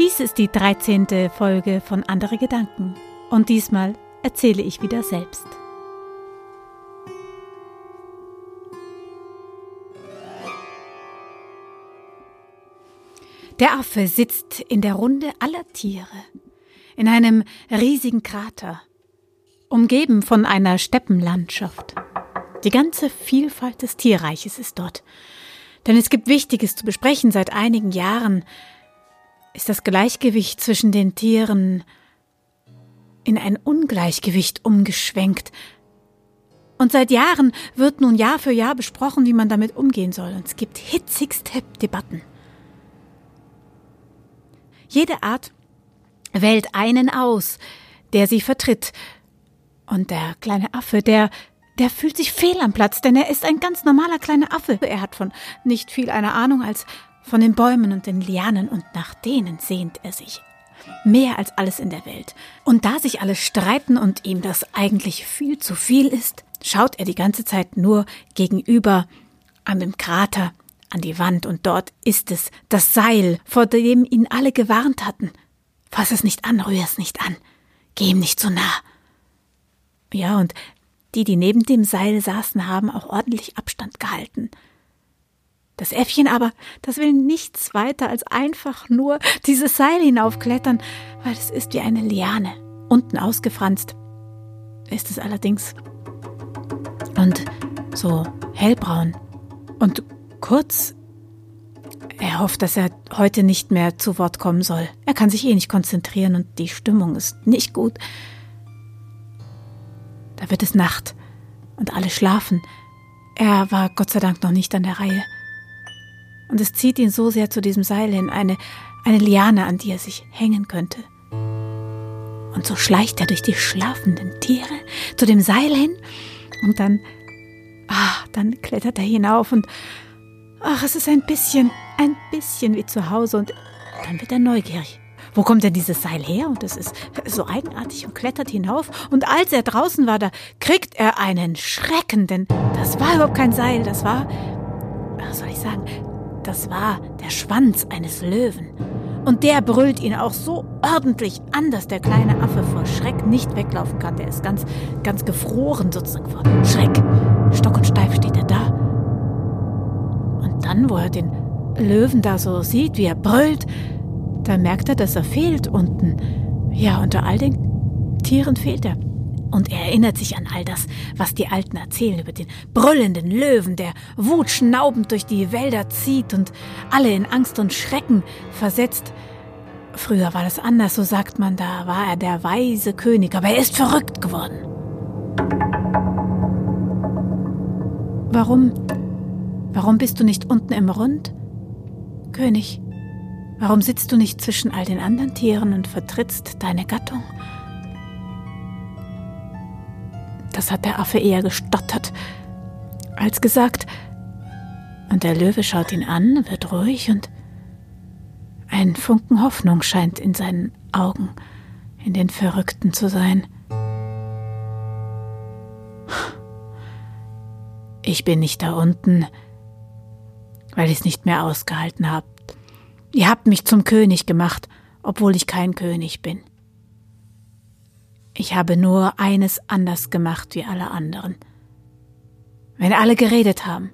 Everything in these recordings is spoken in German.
Dies ist die 13. Folge von Andere Gedanken und diesmal erzähle ich wieder selbst. Der Affe sitzt in der Runde aller Tiere in einem riesigen Krater, umgeben von einer Steppenlandschaft. Die ganze Vielfalt des Tierreiches ist dort. Denn es gibt Wichtiges zu besprechen. Seit einigen Jahren ist das Gleichgewicht zwischen den Tieren in ein Ungleichgewicht umgeschwenkt. Und seit Jahren wird nun Jahr für Jahr besprochen, wie man damit umgehen soll. Und es gibt hitzigste Debatten. Jede Art wählt einen aus, der sie vertritt. Und der kleine Affe, der der fühlt sich fehl am Platz, denn er ist ein ganz normaler kleiner Affe. Er hat von nicht viel einer Ahnung als von den Bäumen und den Lianen und nach denen sehnt er sich. Mehr als alles in der Welt. Und da sich alle streiten und ihm das eigentlich viel zu viel ist, schaut er die ganze Zeit nur gegenüber an dem Krater, an die Wand und dort ist es, das Seil, vor dem ihn alle gewarnt hatten. Fass es nicht an, rühr es nicht an. Geh ihm nicht so nah. Ja, und die, die neben dem Seil saßen, haben auch ordentlich Abstand gehalten. Das Äffchen aber, das will nichts weiter als einfach nur dieses Seil hinaufklettern, weil es ist wie eine Liane. Unten ausgefranst ist es allerdings. Und so hellbraun. Und kurz. Er hofft, dass er heute nicht mehr zu Wort kommen soll. Er kann sich eh nicht konzentrieren und die Stimmung ist nicht gut. Da wird es Nacht und alle schlafen. Er war Gott sei Dank noch nicht an der Reihe. Und es zieht ihn so sehr zu diesem Seil hin, eine, eine Liane, an die er sich hängen könnte. Und so schleicht er durch die schlafenden Tiere zu dem Seil hin und dann, ah, dann klettert er hinauf und, ach, es ist ein bisschen, ein bisschen wie zu Hause und dann wird er neugierig. Wo kommt denn dieses Seil her? Und es ist so eigenartig und klettert hinauf. Und als er draußen war, da kriegt er einen Schrecken, denn das war überhaupt kein Seil, das war, was soll ich sagen, das war der Schwanz eines Löwen. Und der brüllt ihn auch so ordentlich an, dass der kleine Affe vor Schreck nicht weglaufen kann. Der ist ganz, ganz gefroren sozusagen vor Schreck. Stock und steif steht er da. Und dann, wo er den Löwen da so sieht, wie er brüllt, da merkt er, dass er fehlt unten. Ja, unter all den Tieren fehlt er. Und er erinnert sich an all das, was die Alten erzählen über den brüllenden Löwen, der wutschnaubend durch die Wälder zieht und alle in Angst und Schrecken versetzt. Früher war das anders, so sagt man, da war er der weise König, aber er ist verrückt geworden. Warum? Warum bist du nicht unten im Rund? König, Warum sitzt du nicht zwischen all den anderen Tieren und vertrittst deine Gattung? Das hat der Affe eher gestottert als gesagt. Und der Löwe schaut ihn an, wird ruhig und ein Funken Hoffnung scheint in seinen Augen, in den Verrückten zu sein. Ich bin nicht da unten, weil ich es nicht mehr ausgehalten habe. Ihr habt mich zum König gemacht, obwohl ich kein König bin. Ich habe nur eines anders gemacht wie alle anderen. Wenn alle geredet haben,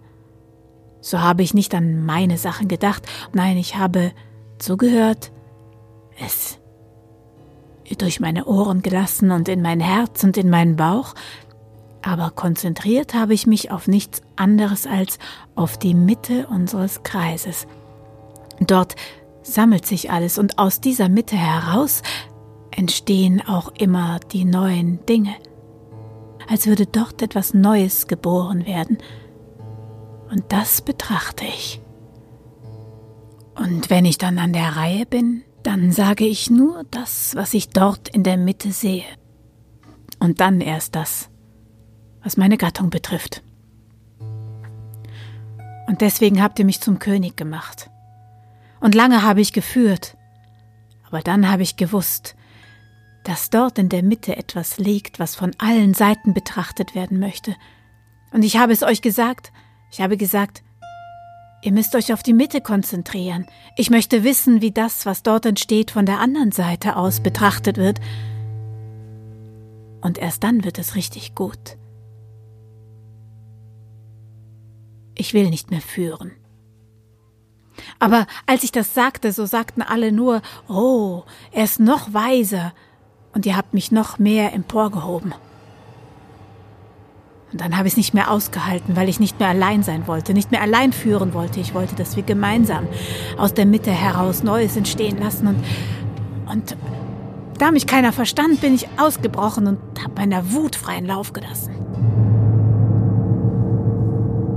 so habe ich nicht an meine Sachen gedacht, nein, ich habe zugehört, es durch meine Ohren gelassen und in mein Herz und in meinen Bauch, aber konzentriert habe ich mich auf nichts anderes als auf die Mitte unseres Kreises, Dort sammelt sich alles und aus dieser Mitte heraus entstehen auch immer die neuen Dinge, als würde dort etwas Neues geboren werden. Und das betrachte ich. Und wenn ich dann an der Reihe bin, dann sage ich nur das, was ich dort in der Mitte sehe. Und dann erst das, was meine Gattung betrifft. Und deswegen habt ihr mich zum König gemacht und lange habe ich geführt. Aber dann habe ich gewusst, dass dort in der Mitte etwas liegt, was von allen Seiten betrachtet werden möchte. Und ich habe es euch gesagt, ich habe gesagt, Ihr müsst euch auf die Mitte konzentrieren. Ich möchte wissen, wie das, was dort entsteht, von der anderen Seite aus betrachtet wird. Und erst dann wird es richtig gut. Ich will nicht mehr führen. Aber als ich das sagte, so sagten alle nur, oh, er ist noch weiser, und ihr habt mich noch mehr emporgehoben. Und dann habe ich es nicht mehr ausgehalten, weil ich nicht mehr allein sein wollte, nicht mehr allein führen wollte. Ich wollte, dass wir gemeinsam aus der Mitte heraus Neues entstehen lassen. Und, und da mich keiner verstand, bin ich ausgebrochen und habe meiner Wut freien Lauf gelassen.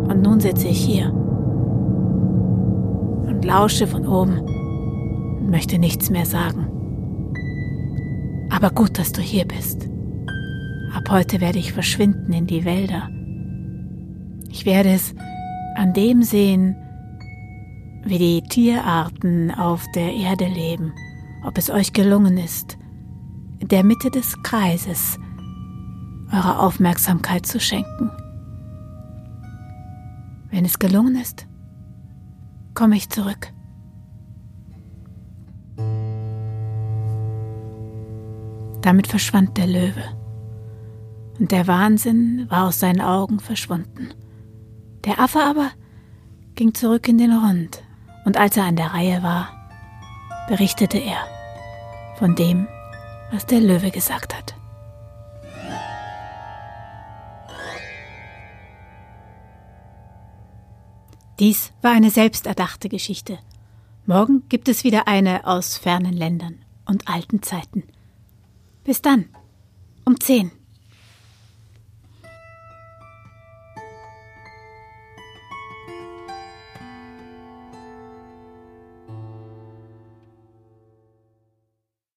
Und nun sitze ich hier und lausche von oben und möchte nichts mehr sagen. Aber gut, dass du hier bist. Ab heute werde ich verschwinden in die Wälder. Ich werde es an dem sehen, wie die Tierarten auf der Erde leben, ob es euch gelungen ist, in der Mitte des Kreises eure Aufmerksamkeit zu schenken. Wenn es gelungen ist, komme ich zurück. Damit verschwand der Löwe und der Wahnsinn war aus seinen Augen verschwunden. Der Affe aber ging zurück in den Rund, und als er an der Reihe war, berichtete er von dem, was der Löwe gesagt hat. Dies war eine selbsterdachte Geschichte. Morgen gibt es wieder eine aus fernen Ländern und alten Zeiten. Bis dann, um zehn.